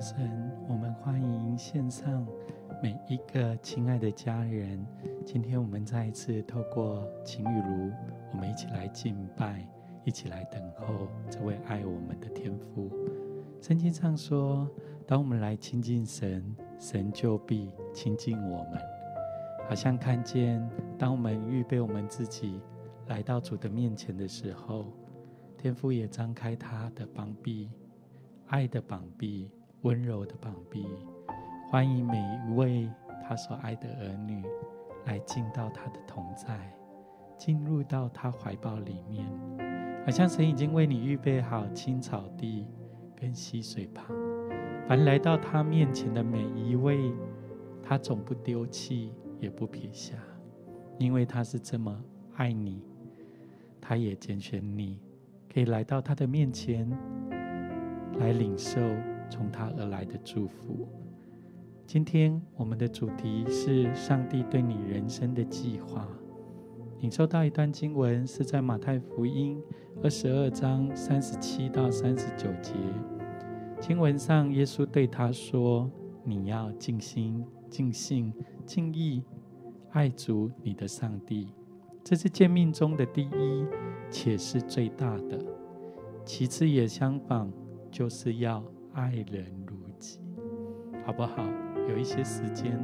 神，我们欢迎线上每一个亲爱的家人。今天我们再一次透过晴雨如，我们一起来敬拜，一起来等候这位爱我们的天父。圣经上说，当我们来亲近神，神就必亲近我们。好像看见，当我们预备我们自己来到主的面前的时候，天父也张开他的膀臂，爱的膀臂。温柔的膀臂，欢迎每一位他所爱的儿女来进到他的同在，进入到他怀抱里面，好像神已经为你预备好青草地跟溪水旁。凡来到他面前的每一位，他总不丢弃，也不撇下，因为他是这么爱你，他也拣选你，可以来到他的面前来领受。从他而来的祝福。今天我们的主题是上帝对你人生的计划。领受到一段经文，是在马太福音二十二章三十七到三十九节。经文上，耶稣对他说：“你要尽心、尽性、尽意爱主你的上帝，这是诫命中的第一，且是最大的。其次也相仿，就是要。”爱人如己，好不好？有一些时间，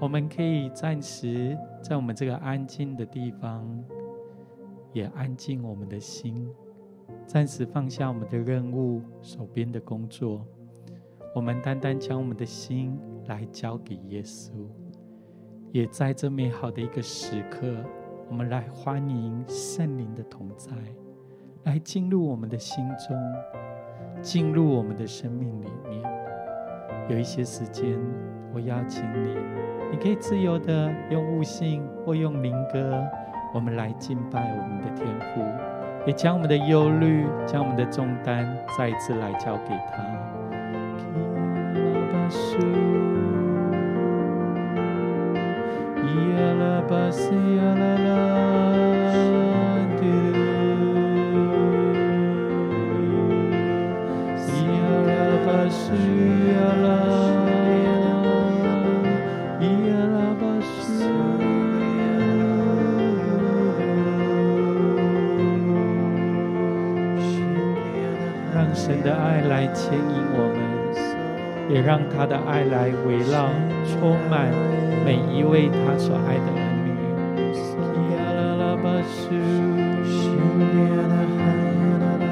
我们可以暂时在我们这个安静的地方，也安静我们的心，暂时放下我们的任务、手边的工作，我们单单将我们的心来交给耶稣，也在这美好的一个时刻，我们来欢迎圣灵的同在，来进入我们的心中。进入我们的生命里面，有一些时间，我邀请你，你可以自由的用悟性或用灵歌，我们来敬拜我们的天父，也将我们的忧虑、将我们的重担再一次来交给他。牵引我们，也让他的爱来围绕、充满每一位他所爱的儿女。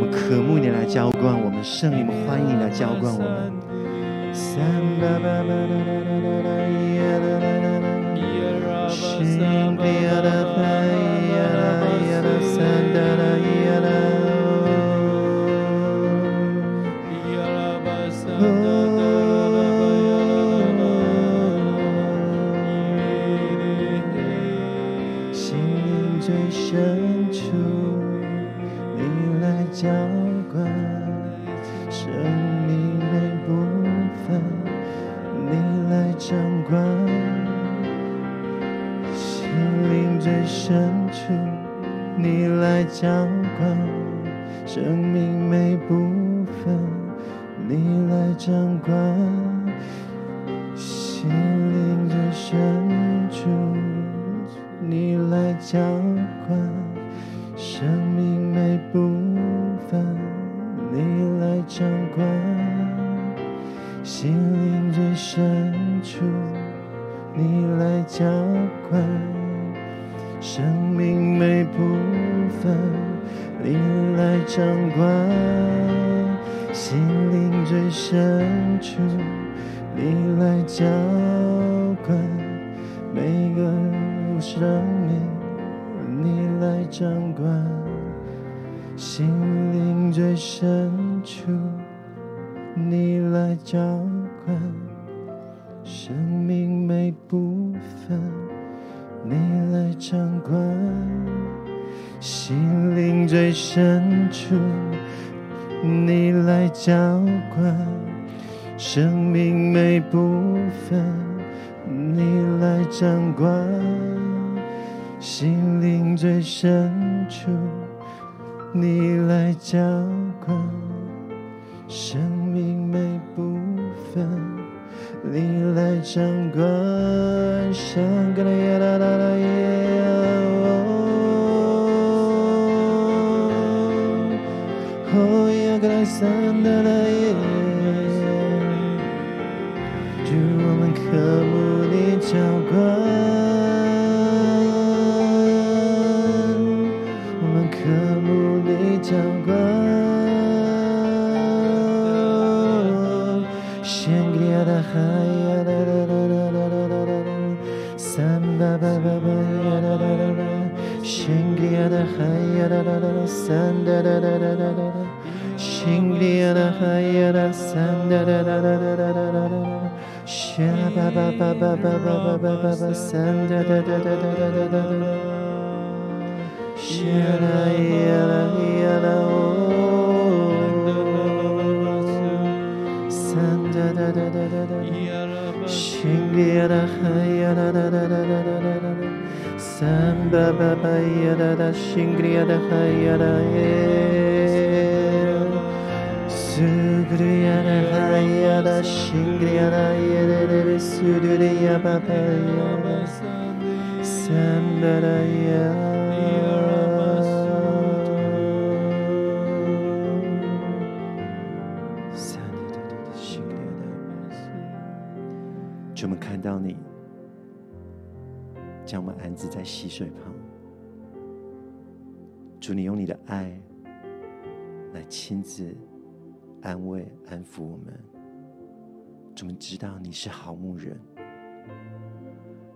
我们渴慕你来浇灌我们，圣灵，我们欢迎你来浇灌我们。分，你来掌管心灵最深处，你来浇灌。生命每部分，你来掌管；心灵最深处，你来浇灌；生命每，你来掌管。香格里亚啦啦啦耶，哦，亚格莱桑达啦啦啦啦，三哒哒哒哒哒哒哒，圣格利亚的海呀啦，三哒哒哒哒哒哒哒哒。哒吧吧吧吧吧吧吧吧吧，三哒哒哒哒哒哒哒哒哒，哒啦呀啦呀啦哦，三哒哒哒哒 Samba ba Yada da Shingriya da ha ya da Hayada Shingriya da Yada Sudriya ba Yada Samba Yada 水旁，主，你用你的爱来亲自。安慰、安抚我们，主，我们知道你是好牧人。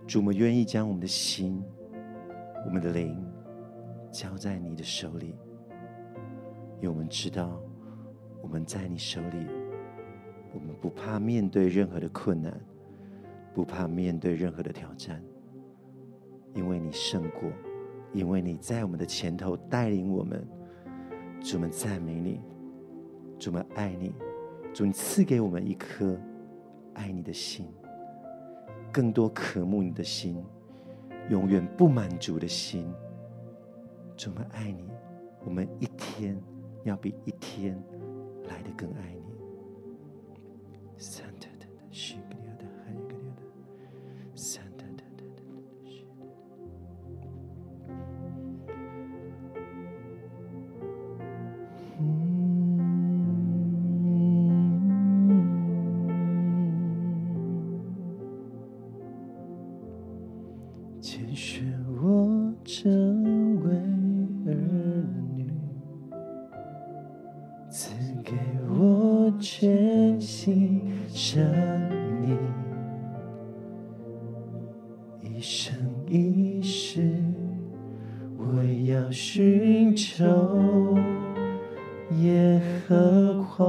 主，我们愿意将我们的心、我们的灵交在你的手里，因为我们知道我们在你手里，我们不怕面对任何的困难，不怕面对任何的挑战，因为你胜过，因为你在我们的前头带领我们。主，我们赞美你。主，我们爱你，主，你赐给我们一颗爱你的心，更多渴慕你的心，永远不满足的心。主，我们爱你，我们一天要比一天来的更爱你。耶和华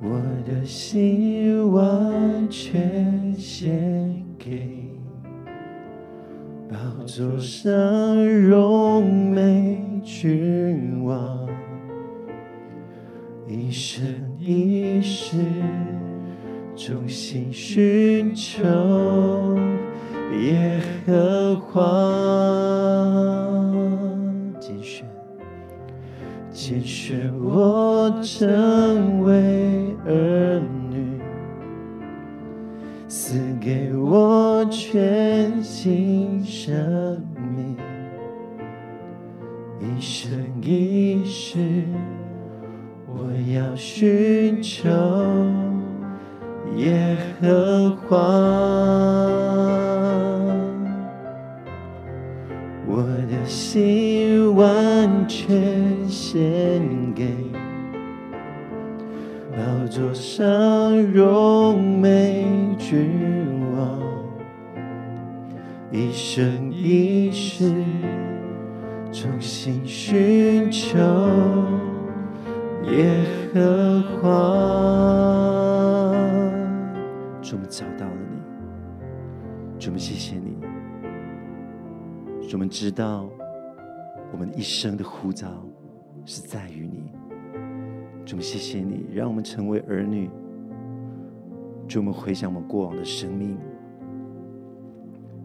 我的心完全献给宝座上荣美君王一生一世，衷心寻求耶和华。是在于你，主，谢谢你让我们成为儿女。主，我们回想我们过往的生命，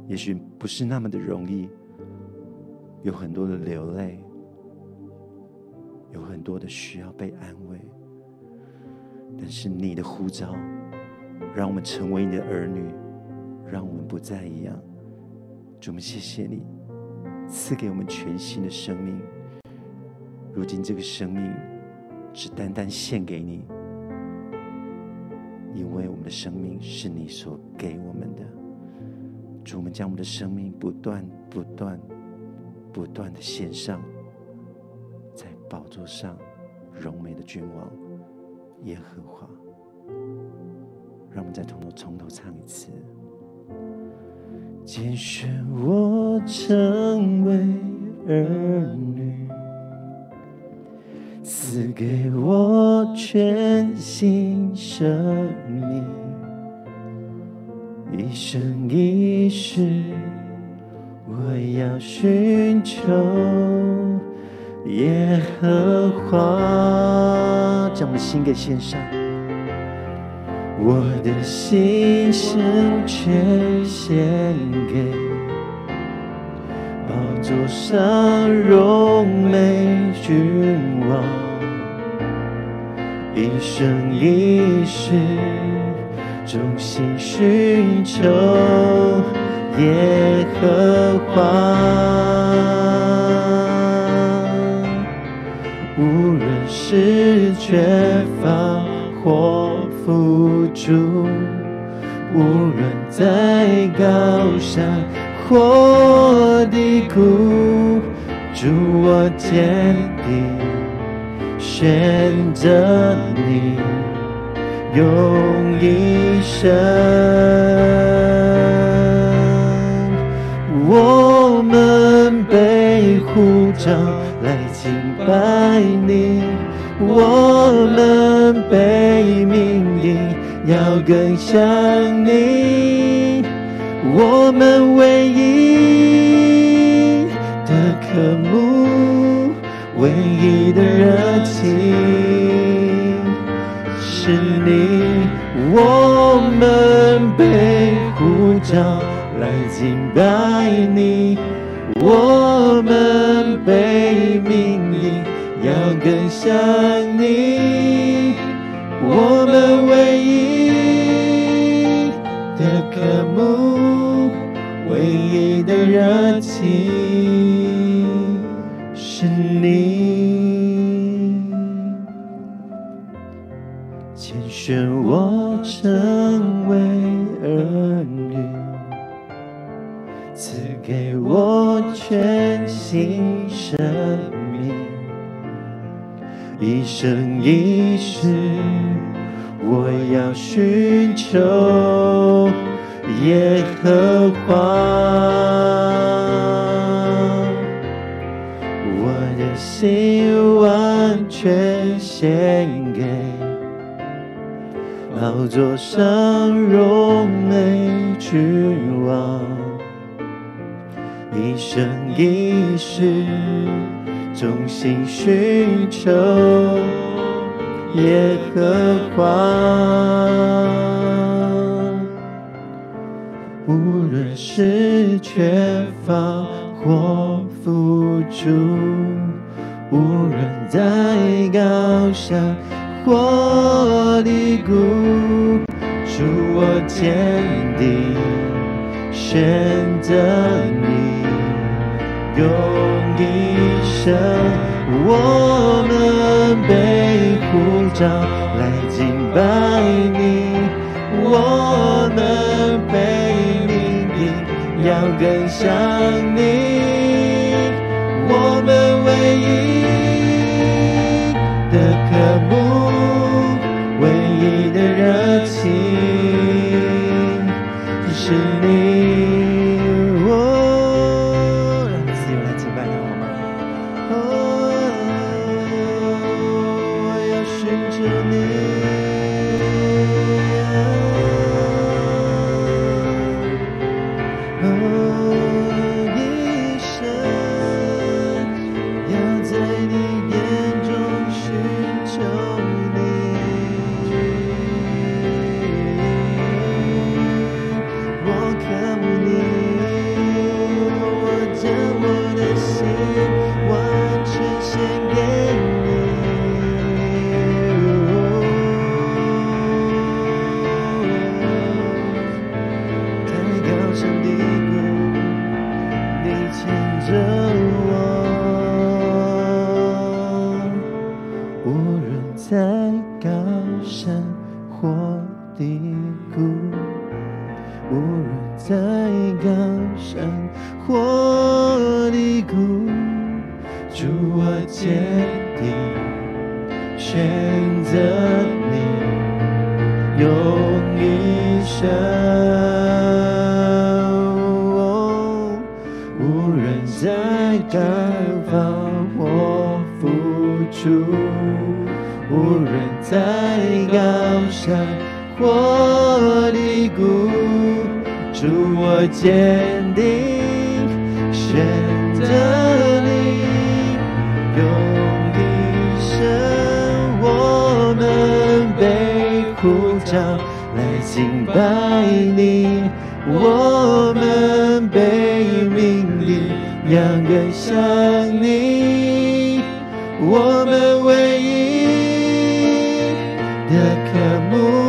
也许不是那么的容易，有很多的流泪，有很多的需要被安慰。但是你的呼召，让我们成为你的儿女，让我们不再一样。主，我们谢谢你赐给我们全新的生命。如今这个生命只单单献给你，因为我们的生命是你所给我们的。主，我们将我们的生命不断、不断、不断的献上，在宝座上荣美的君王耶和华。让我们再从头从头唱一次。拣选我成为儿女。赐给我全新生命，一生一世，我要寻求耶和华。将我的心给献上，我的心声全献给座上荣美君王。一生一世，忠心寻求耶和华。无论是缺乏或富足，无论在高山我的苦，主我坚定。选择你，用一生，我们被呼召来敬拜你，我们被命令要更像你，我们你的热情是你，我们被呼召来敬拜你，我们被命令要更像你，我们唯一的渴慕，唯一的热情。一生一世，我要寻求耶和华。我的心完全献给宝座上荣美君王，一生一世，衷心寻求耶和华。无论是缺乏或富足，无论在高山或低谷，主我坚定选择你，有的我们被呼召来敬拜你，我们被命令要更像你，主我坚定选择你，用一生哦，无论在干房或付出，无论在高山或低谷，主我坚定选择。爱你，我们被命运两个人你，我们唯一的科目。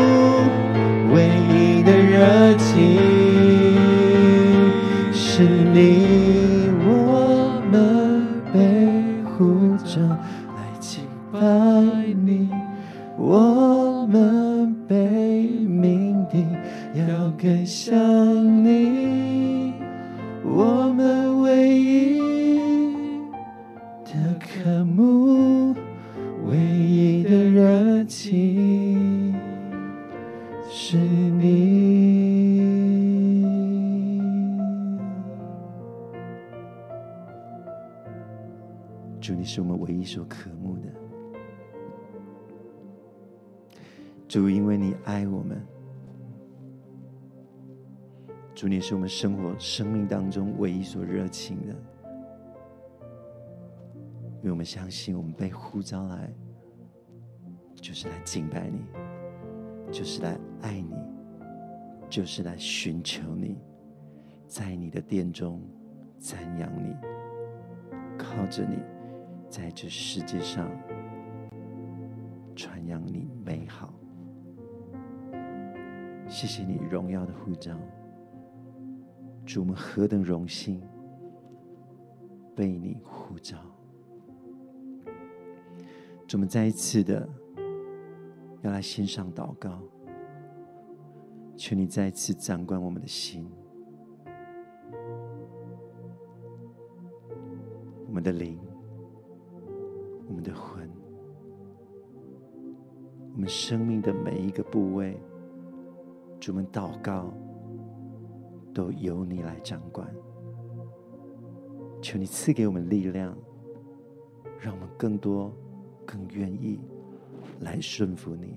所渴慕的，主，因为你爱我们，主，你是我们生活、生命当中唯一所热情的，因为我们相信，我们被呼召来，就是来敬拜你，就是来爱你，就是来寻求你，在你的殿中赞扬你，靠着你，在这世界上传扬你美好。谢谢你荣耀的呼召。主，我们何等荣幸被你呼召！主，我们再一次的要来献上祷告，求你再一次掌管我们的心，我们的灵，生命的每一个部位。主，们祷告。都由你来掌管，求你赐给我们力量，让我们更多、更愿意来顺服你。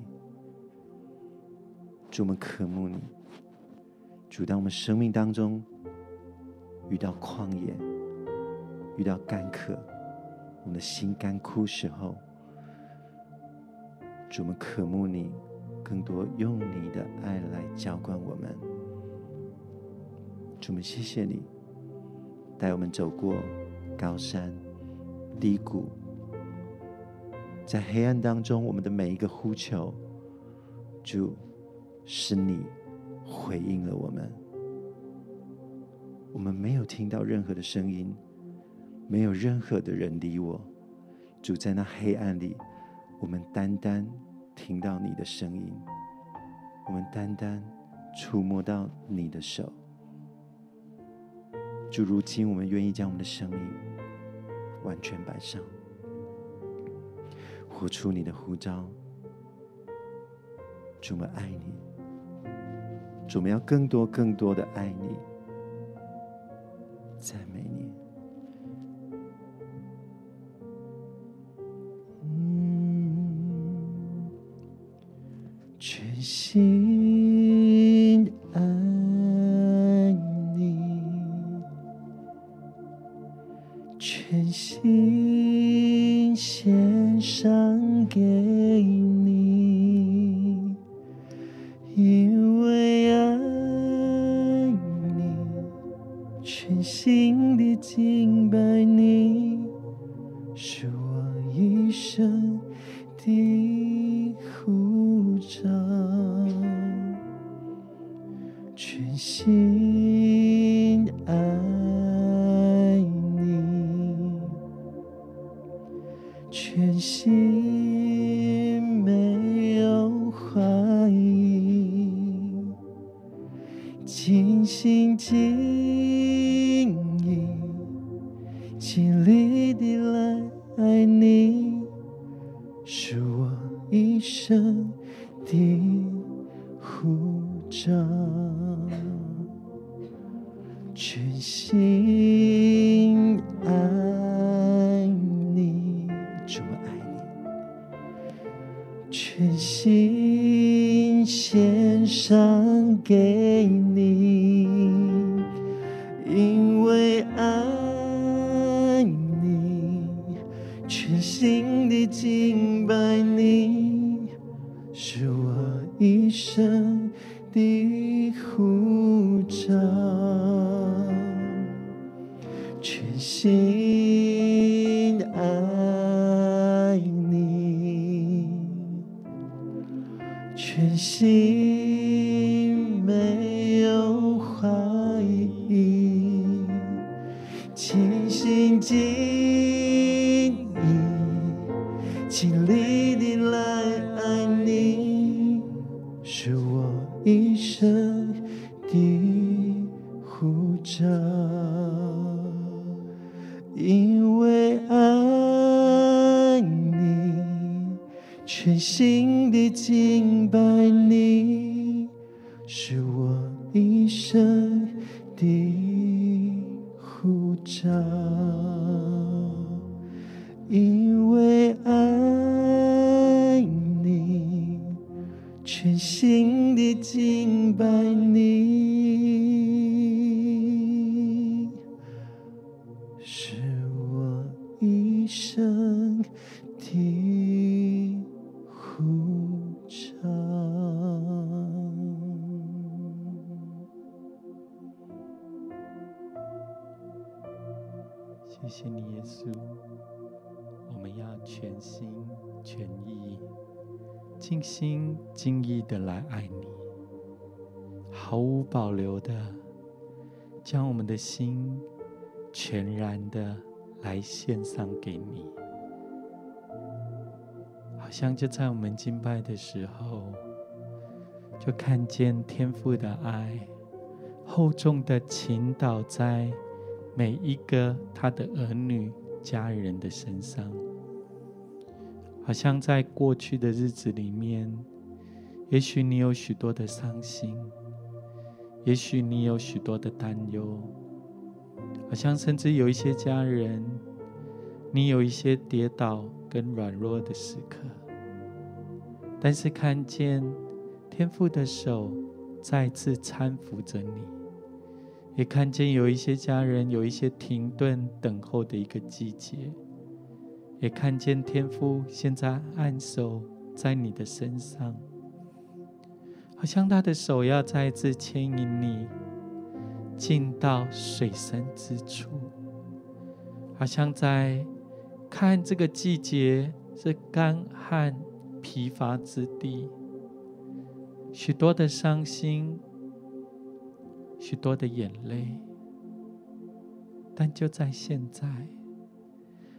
主，们渴慕你。主，当我们生命当中遇到旷野，遇到干渴，我们的心干枯时候，主，我们渴慕你，更多用你的爱来浇灌我们。主，我们谢谢你，带我们走过高山低谷，在黑暗当中，我们的每一个呼求，主，是你回应了我们。我们没有听到任何的声音，没有任何的人理我。主，在那黑暗里，我们单单听到你的声音，我们单单触摸到你的手。主，如今我们愿意将我们的生命完全摆上，活出你的呼召。主，我们爱你。主，我们要更多、更多的爱你。赞美因为爱。给你。好像就在我们敬拜的时候，就看见天父的爱厚重的倾倒在每一个他的儿女、家人的身上。好像在过去的日子里面，也许你有许多的伤心，也许你有许多的担忧，好像甚至有一些家人，你有一些跌倒跟软弱的时刻，但是看见天父的手再次搀扶着你，也看见有一些家人有一些停顿等候的一个季节，也看见天父现在按手在你的身上，好像他的手要再次牵引你进到水深之处，好像在看这个季节是干旱疲乏之地，许多的伤心。许多的眼泪，但就在现在，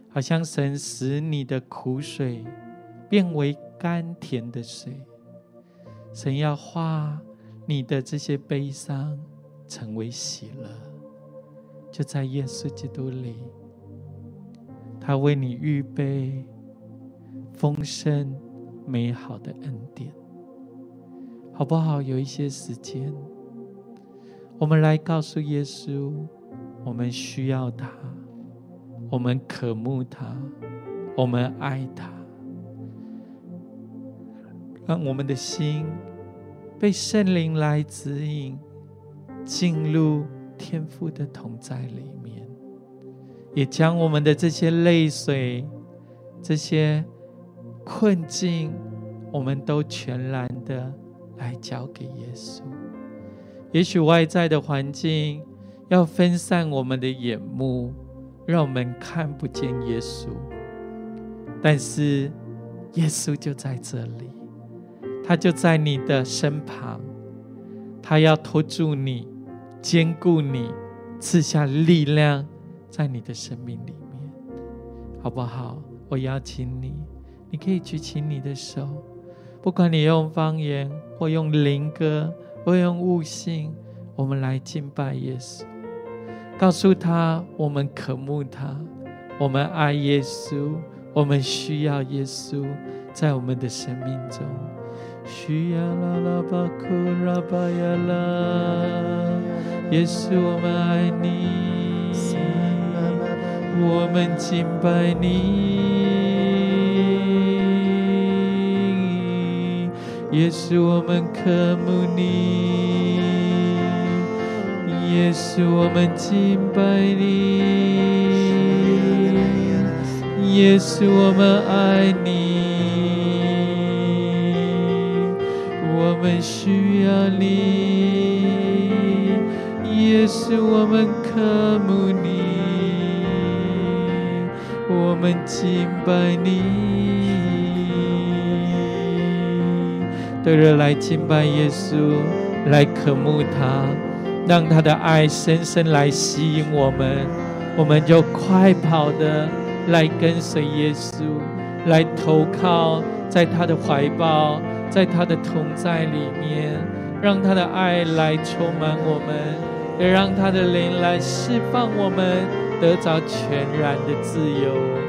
好像神使你的苦水变为甘甜的水，神要化你的这些悲伤成为喜乐，就在耶稣基督里，他为你预备丰盛美好的恩典，好不好？有一些时间。我们来告诉耶稣，我们需要他，我们渴慕他，我们爱他。让我们的心被圣灵来指引，进入天父的同在里面，也将我们的这些泪水、这些困境，我们都全然的来交给耶稣。也许外在的环境要分散我们的眼目，让我们看不见耶稣。但是耶稣就在这里，他就在你的身旁，他要托住你，坚固你，赐下力量在你的生命里面，好不好？我邀请你，你可以举起你的手，不管你用方言或用灵歌。或用悟性，我们来敬拜耶稣，告诉他我们渴慕他，我们爱耶稣，我们需要耶稣在我们的生命中。需要啦啦巴库拉巴呀啦，耶稣我们爱你，我们敬拜你。也是，我们渴慕你；也是，我们敬拜你；也是，我们爱你；我们需要你；也是，我们渴慕你；我们敬拜你。对着来敬拜耶稣，来渴慕他，让他的爱深深来吸引我们，我们就快跑的来跟随耶稣，来投靠在他的怀抱，在他的同在里面，让他的爱来充满我们，也让他的灵来释放我们，得着全然的自由。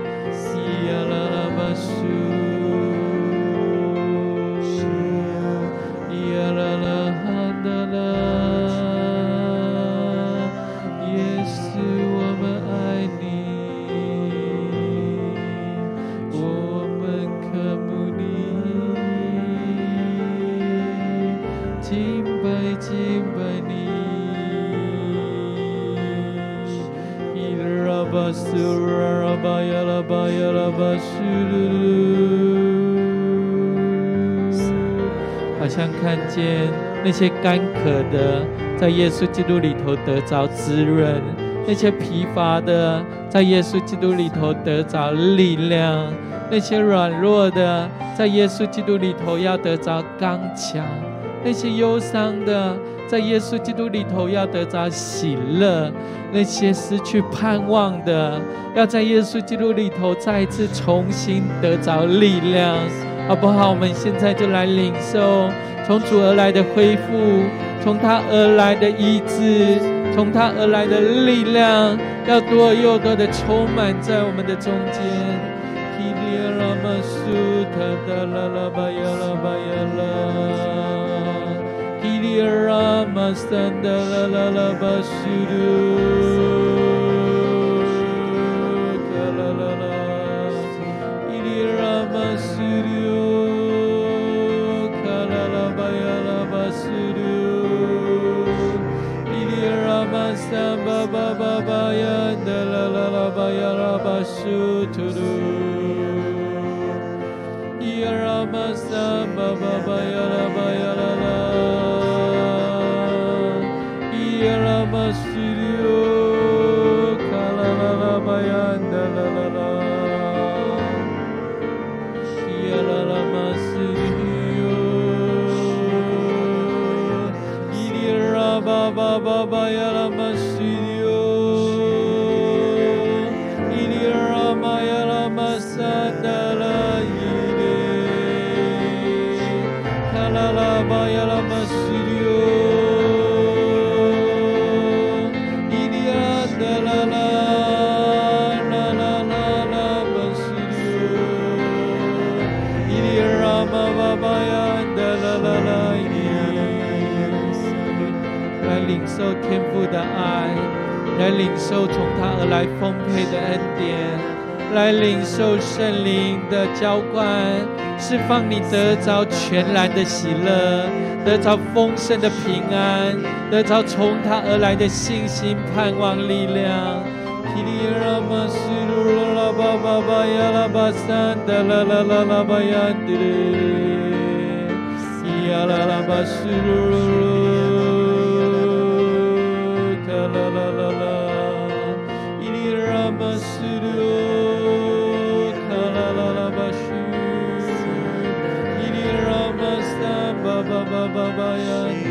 好像看见那些干渴的，在耶稣基督里头得着滋润；那些疲乏的，在耶稣基督里头得着力量；那些软弱的，在耶稣基督里头要得着刚强；那些忧伤的，在耶稣基督里头要得着喜乐；那些失去盼望的，要在耶稣基督里头再一次重新得着力量，好不好？我们现在就来领受从主而来的恢复，从他而来的医治，从他而来的力量，要多又多的充满在我们的中间。伊拉玛斯坦德拉拉拉巴 Arama stand, la la la basudu. 的浇灌，释放你得着全然的喜乐，得着丰盛的平安，得着从他而来的信心、盼望、力量。似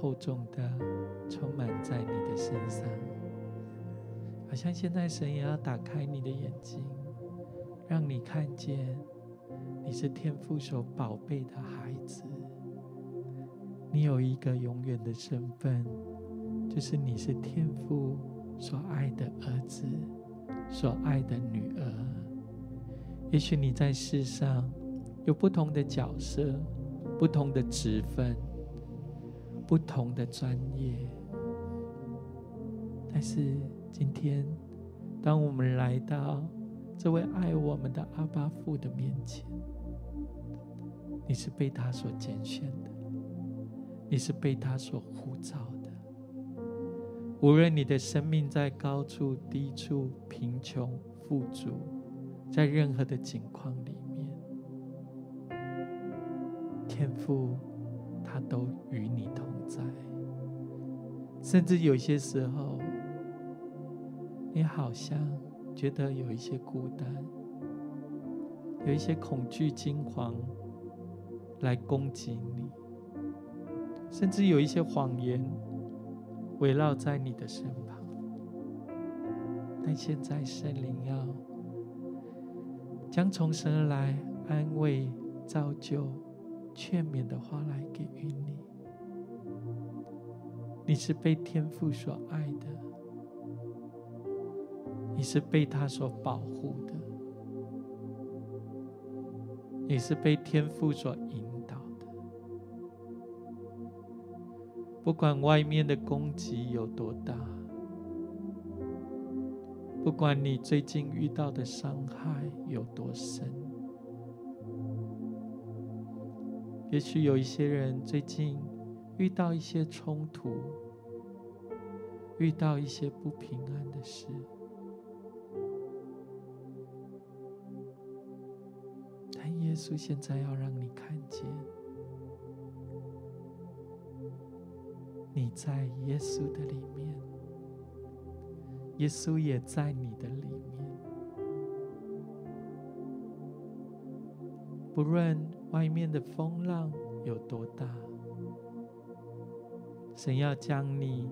厚重的充满在你的身上，好像现在神也要打开你的眼睛，让你看见你是天父所宝贝的孩子，你有一个永远的身份，就是你是天父所爱的儿子，所爱的女儿。也许你在世上有不同的角色、不同的职分、不同的专业，但是今天，当我们来到这位爱我们的阿爸父的面前，你是被他所拣选的，你是被他所呼召的。无论你的生命在高处、低处、贫穷、富足。在任何的境况里面，天父他都与你同在。甚至有些时候，你好像觉得有一些孤单，有一些恐惧、惊慌来攻击你，甚至有一些谎言围绕在你的身旁。但现在圣灵要。将从神而来安慰、造就、劝勉的话来给予你。你是被天父所爱的，你是被他所保护的，你是被天父所引导的。不管外面的攻击有多大。不管你最近遇到的伤害有多深，也许有一些人最近遇到一些冲突，遇到一些不平安的事，但耶稣现在要让你看见，你在耶稣的里面，耶稣也在你的里面。不论外面的风浪有多大，神要将你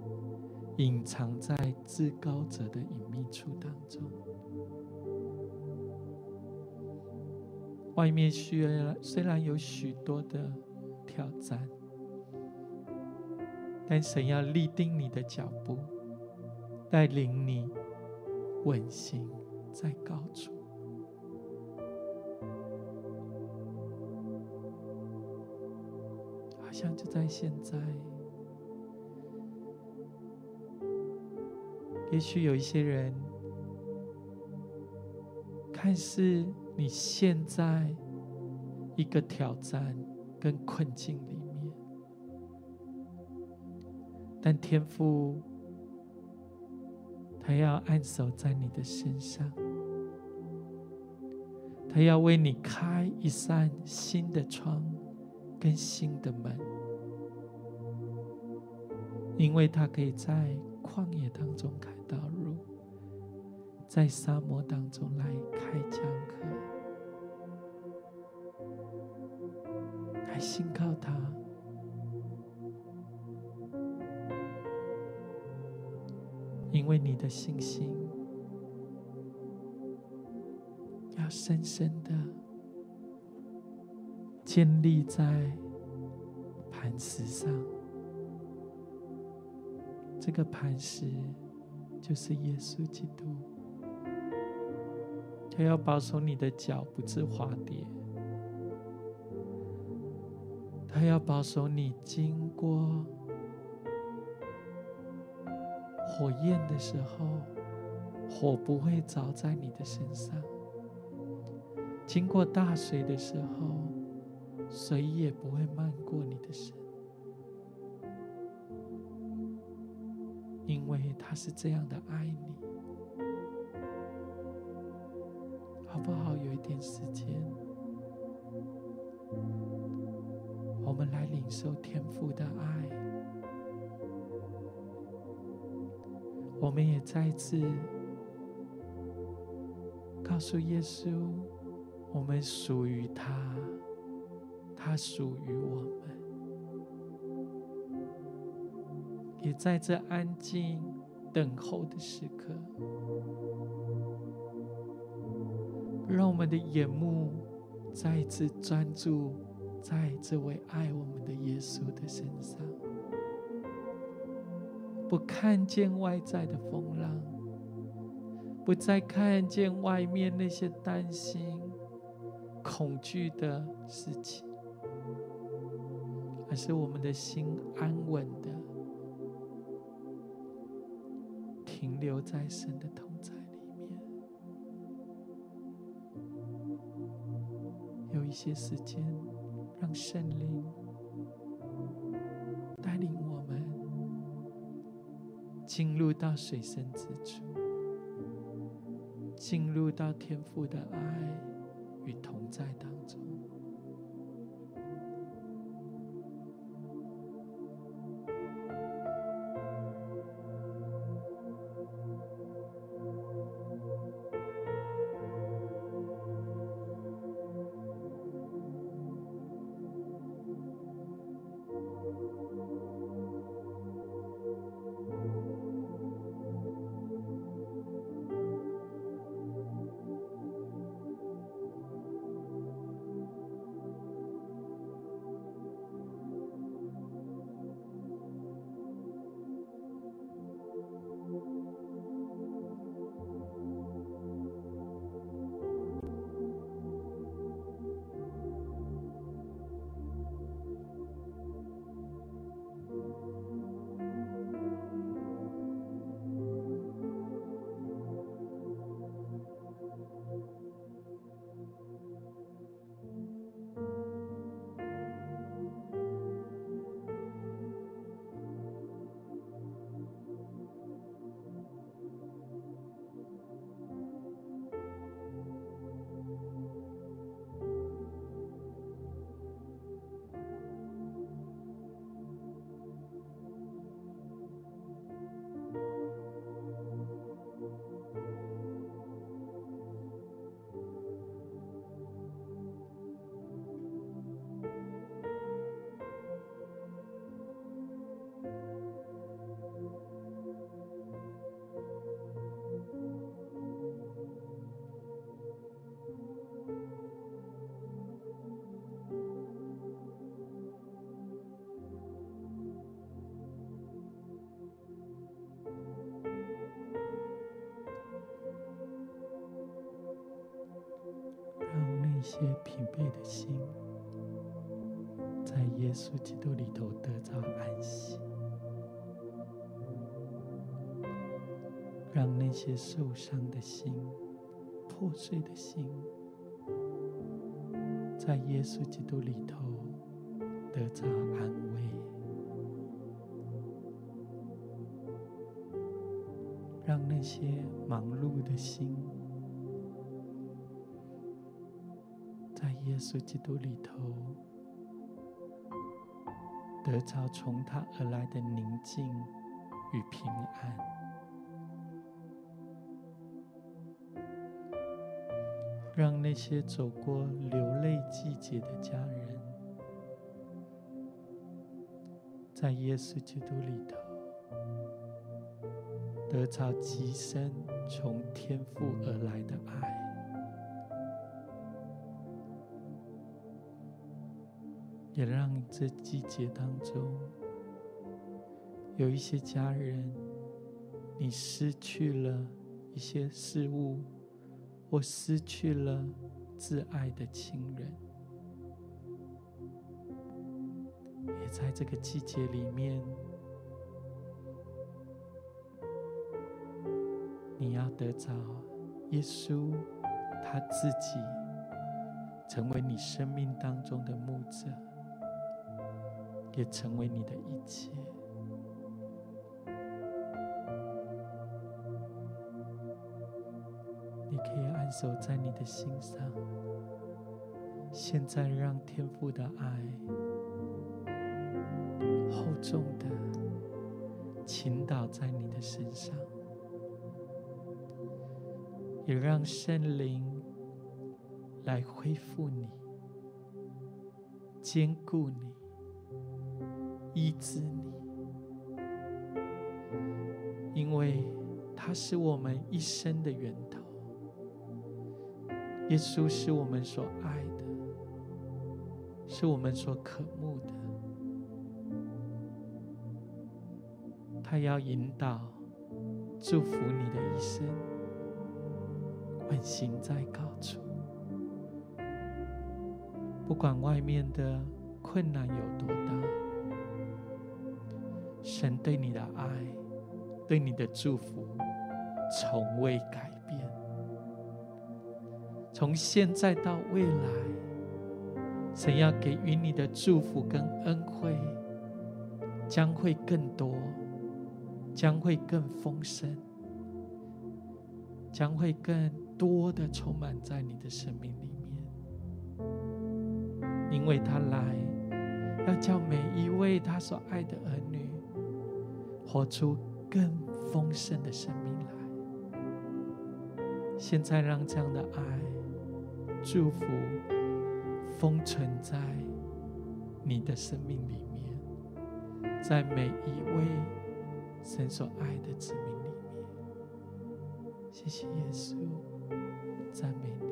隐藏在至高者的隐秘处当中。外面需要虽然有许多的挑战。但神要立定你的脚步，带领你稳行在高处。像就在现在，也许有一些人，看似你陷在一个挑战跟困境里面。但天父，他要按手在你的身上，他要为你开一扇新的窗跟新的门，因为他可以在旷野当中开道路，在沙漠当中来开江河，来信靠他。因为你的信心要深深的建立在磐石上，这个磐石就是耶稣基督，他要保守你的脚不致滑跌，他要保守你经过。火焰的时候，火不会着在你的身上；经过大水的时候，谁也不会漫过你的身，因为他是这样的爱你，好不好？有一点时间，我们来领受天父的爱。我们也再次告诉耶稣，我们属于他，他属于我们。也在这安静等候的时刻，让我们的眼目再次专注在这位爱我们的耶稣的身上。不看见外在的风浪，不再看见外面那些担心、恐惧的事情，而是我们的心安稳的停留在神的同在里面。有一些时间，让圣灵带领我们。进入到水深之处，进入到天父的爱与同在当中。一些疲惫的心，在耶稣基督里头得着安息；让那些受伤的心、破碎的心，在耶稣基督里头得着安慰；让那些忙碌的心，耶稣基督里头，得着从他而来的宁静与平安，让那些走过流泪季节的家人，在耶稣基督里头，得着极深从天父而来的爱。也让这季节当中，有一些家人，你失去了一些事物，或失去了挚爱的亲人，也在这个季节里面，你要得着耶稣他自己，成为你生命当中的牧者。也成为你的一切。你可以安守在你的心上。现在，让天父的爱厚重的倾倒在你的身上，也让圣灵来恢复你，坚固你。医治你，因为他是我们一生的源头。耶稣是我们所爱的，是我们所渴慕的。他要引导、祝福你的一生，万行在高处。不管外面的困难有多大。神对你的爱，对你的祝福，从未改变。从现在到未来，神要给予你的祝福跟恩惠，将会更多，将会更丰盛，将会更多的充满在你的生命里面。因为他来，要叫每一位他所爱的儿女。活出更丰盛的生命来。现在，让这样的爱、祝福封存在你的生命里面，在每一位神所爱的子民里面。谢谢耶稣，赞美你。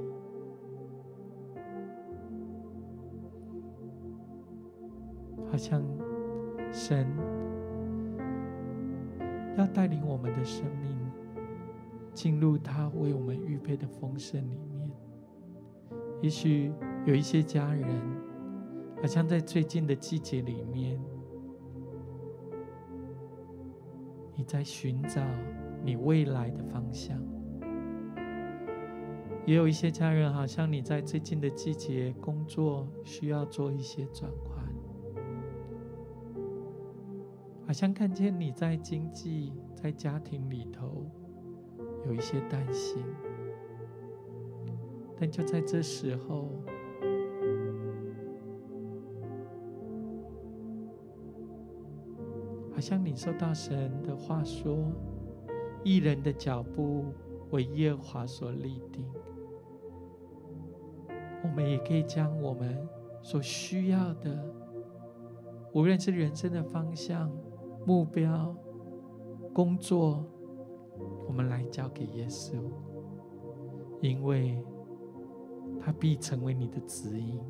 好像神。要带领我们的生命进入他为我们预备的丰盛里面。也许有一些家人，好像在最近的季节里面，你在寻找你未来的方向；也有一些家人，好像你在最近的季节工作需要做一些转换。好像看见你在经济、在家庭里头有一些担心，但就在这时候，好像你收到神的话说：“一人的脚步为耶和华所立定。”我们也可以将我们所需要的，无论是人生的方向。目标、工作，我们来交给耶稣，因为他必成为你的指引，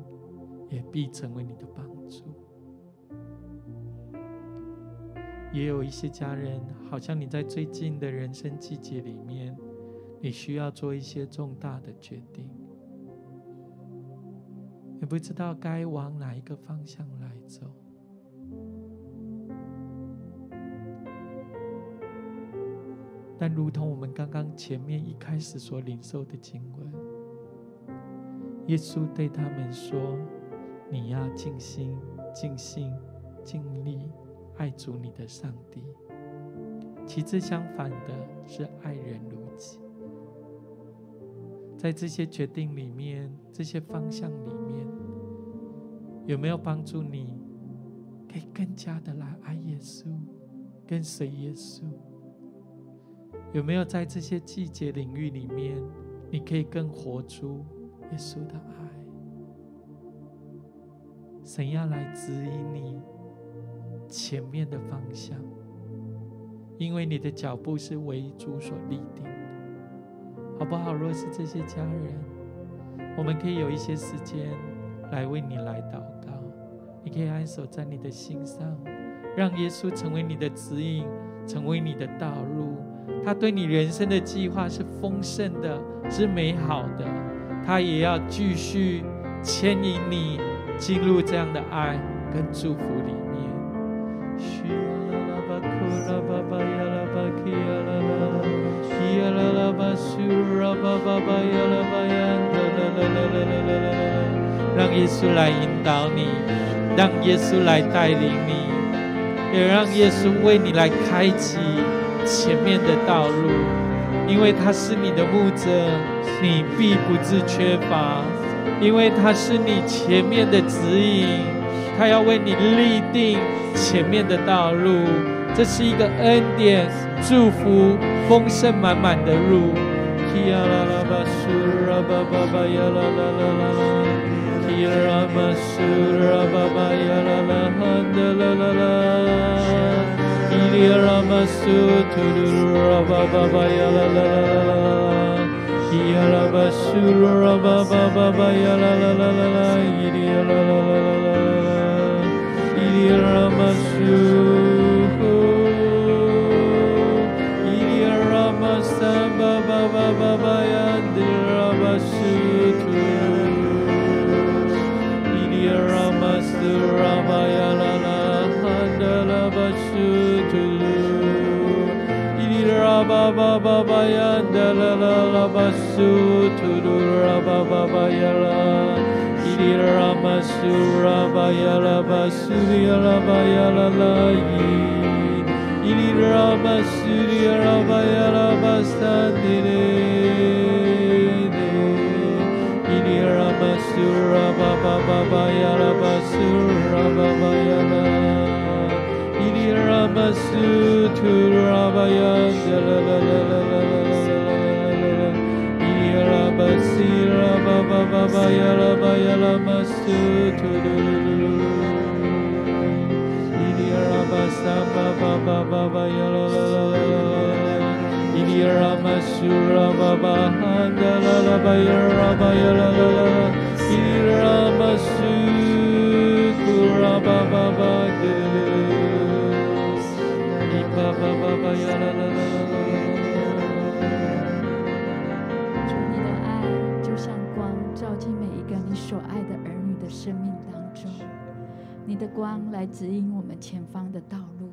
也必成为你的帮助。也有一些家人，好像你在最近的人生季节里面，你需要做一些重大的决定。也不知道该往哪一个方向来走。但如同我们刚刚前面一开始所领受的经文，耶稣对他们说：“你要尽心、尽心、尽力爱主你的上帝。其次相反的是爱人如己。”在这些决定里面，这些方向里面，有没有帮助你，可以更加的来爱耶稣，跟随耶稣？有没有在这些季节领域里面，你可以更活出耶稣的爱？神要来指引你前面的方向，因为你的脚步是为主所立定，好不好？若是这些家人，我们可以有一些时间来为你来祷告，你可以安守在你的心上，让耶稣成为你的指引，成为你的道路。他对你人生的计划是丰盛的，是美好的。他也要继续牵引你进入这样的爱跟祝福里面。让耶稣来引导你，让耶稣来带领你，也让耶稣为你来开启。前面的道路，因为他是你的牧者，你必不致缺乏；因为他是你前面的指引，他要为你立定前面的道路。这是一个恩典、祝福、丰盛满满的路。Yaramasu Turababa Yalala Yarabasu Rababa Yalala Yaramasu Yaramasa Baba Baba Yandirabasu Turababa Yalala ba ba ba ba ya da la la la ba su tu du ra ba ba ba ya la idi ra ma su ra ba ya la ba su ya la ba ya la la yi ra ma su ya la ba ya la ba sta de de de idi ra ma su ra ba ba ba ba ya la ba su ra ba ba ya la Ramasu to Ramayana Yarabasi Ramababa 你的爱就像光，照进每一个你所爱的儿女的生命当中。你的光来指引我们前方的道路。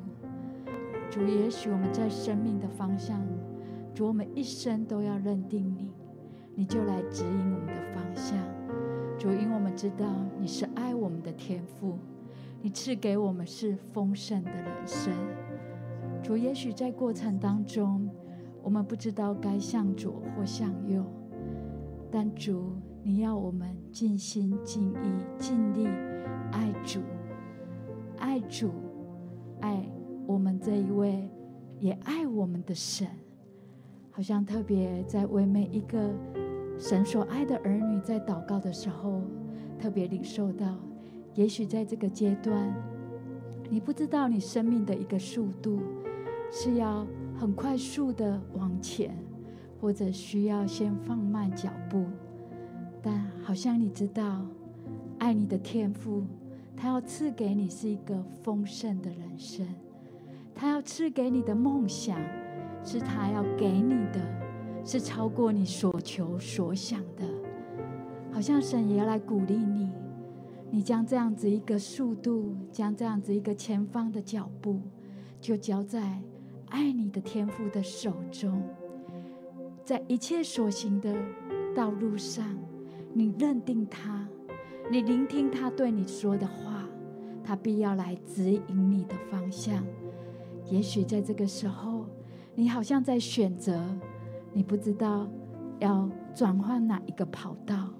主，也许我们在生命的方向，主，我们一生都要认定你，你就来指引我们的方向。主，因我们知道你是爱我们的天父，你赐给我们是丰盛的人生。主，也许在过程当中，我们不知道该向左或向右，但主，你要我们尽心尽意尽力爱主，爱主，爱我们这一位，也爱我们的神。好像特别在为每一个神所爱的儿女在祷告的时候，特别领受到，也许在这个阶段，你不知道你生命的一个速度。是要很快速的往前，或者需要先放慢脚步，但好像你知道，爱你的天父，他要赐给你是一个丰盛的人生，他要赐给你的梦想，是他要给你的，是超过你所求所想的。好像神也要来鼓励你，你将这样子一个速度，将这样子一个前方的脚步，就交在爱你的天父的手中，在一切所行的道路上，你认定他，你聆听他对你说的话，他必要来指引你的方向。也许在这个时候，你好像在选择，你不知道要转换哪一个跑道，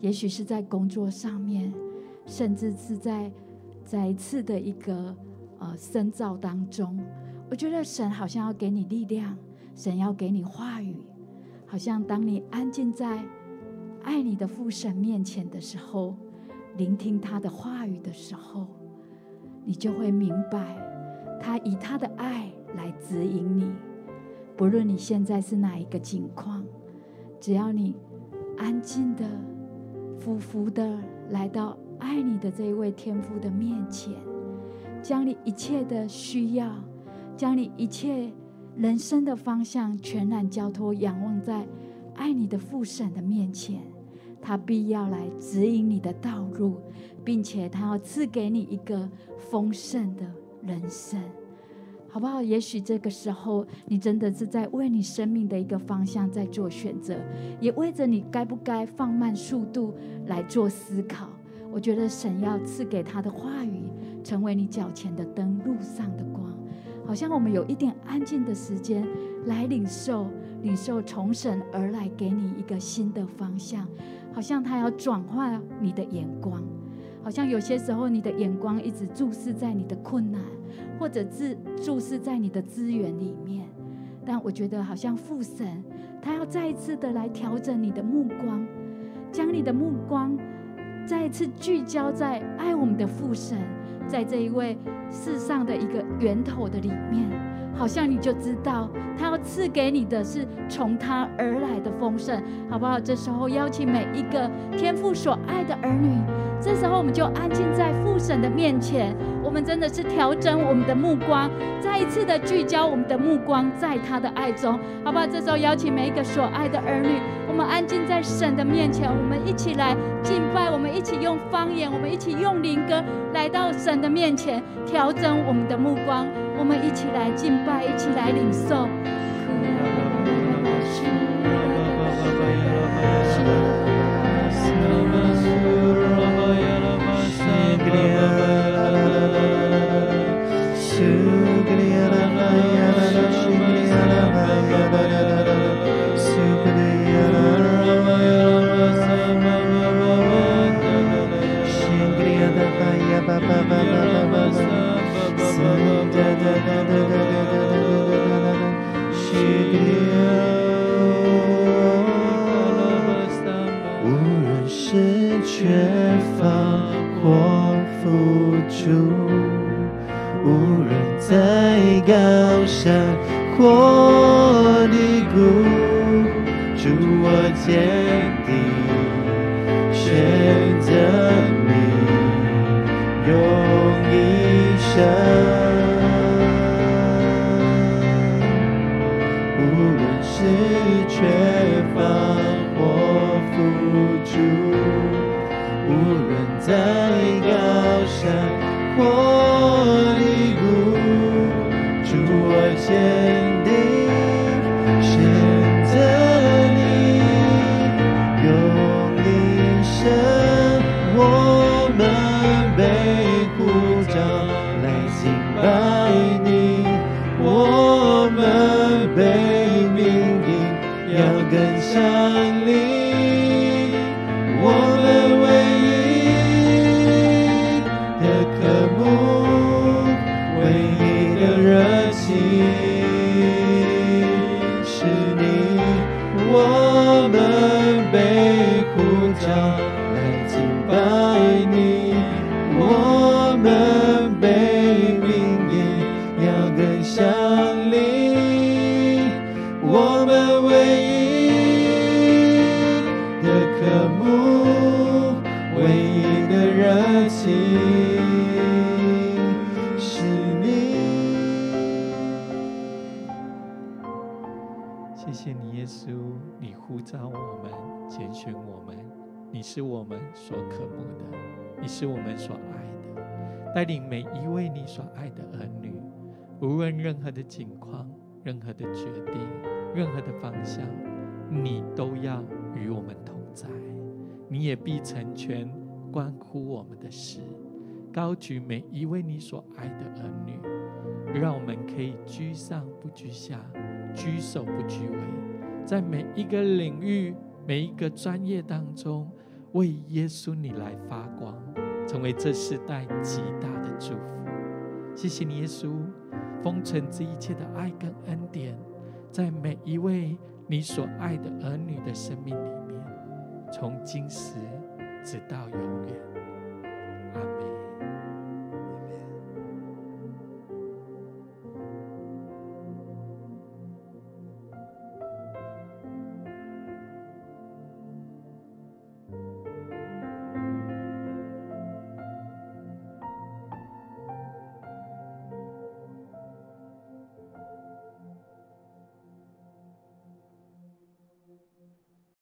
也许是在工作上面。甚至是在再一次的一个呃深造当中，我觉得神好像要给你力量，神要给你话语，好像当你安静在爱你的父神面前的时候，聆听他的话语的时候，你就会明白，他以他的爱来指引你，不论你现在是哪一个境况，只要你安静的、服服的来到。爱你的这一位天父的面前，将你一切的需要，将你一切人生的方向全然交托、仰望在爱你的父神的面前，他必要来指引你的道路，并且他要赐给你一个丰盛的人生，好不好？也许这个时候，你真的是在为你生命的一个方向在做选择，也为着你该不该放慢速度来做思考。我觉得神要赐给他的话语，成为你脚前的灯，路上的光。好像我们有一点安静的时间来领受，领受从神而来给你一个新的方向。好像他要转换你的眼光，好像有些时候你的眼光一直注视在你的困难，或者是注视在你的资源里面。但我觉得好像父神，他要再一次的来调整你的目光，将你的目光。再一次聚焦在爱我们的父神，在这一位世上的一个源头的里面，好像你就知道他要赐给你的是从他而来的丰盛，好不好？这时候邀请每一个天父所爱的儿女，这时候我们就安静在父神的面前，我们真的是调整我们的目光，再一次的聚焦我们的目光在他的爱中，好不好？这时候邀请每一个所爱的儿女。我们安静在神的面前，我们一起来敬拜，我们一起用方言，我们一起用灵歌来到神的面前，调整我们的目光，们一起来敬拜，一起来领受。主，无论在高山或低谷，祝我前。家，你是我们所渴慕的。你是我们所爱的，带领每一位你所爱的儿女，无论任何的境况、任何的决定、任何的方向，你都要与我们同在，你也必成全关乎我们的事。高举每一位你所爱的儿女，让我们可以居上不居下，居首不居尾，在每一个领域、每一个专业当中，为耶稣你来发光，成为这世代极大的祝福。谢谢你，耶稣，封存这一切的爱跟恩典，在每一位你所爱的儿女的生命里面，从今时直到永远。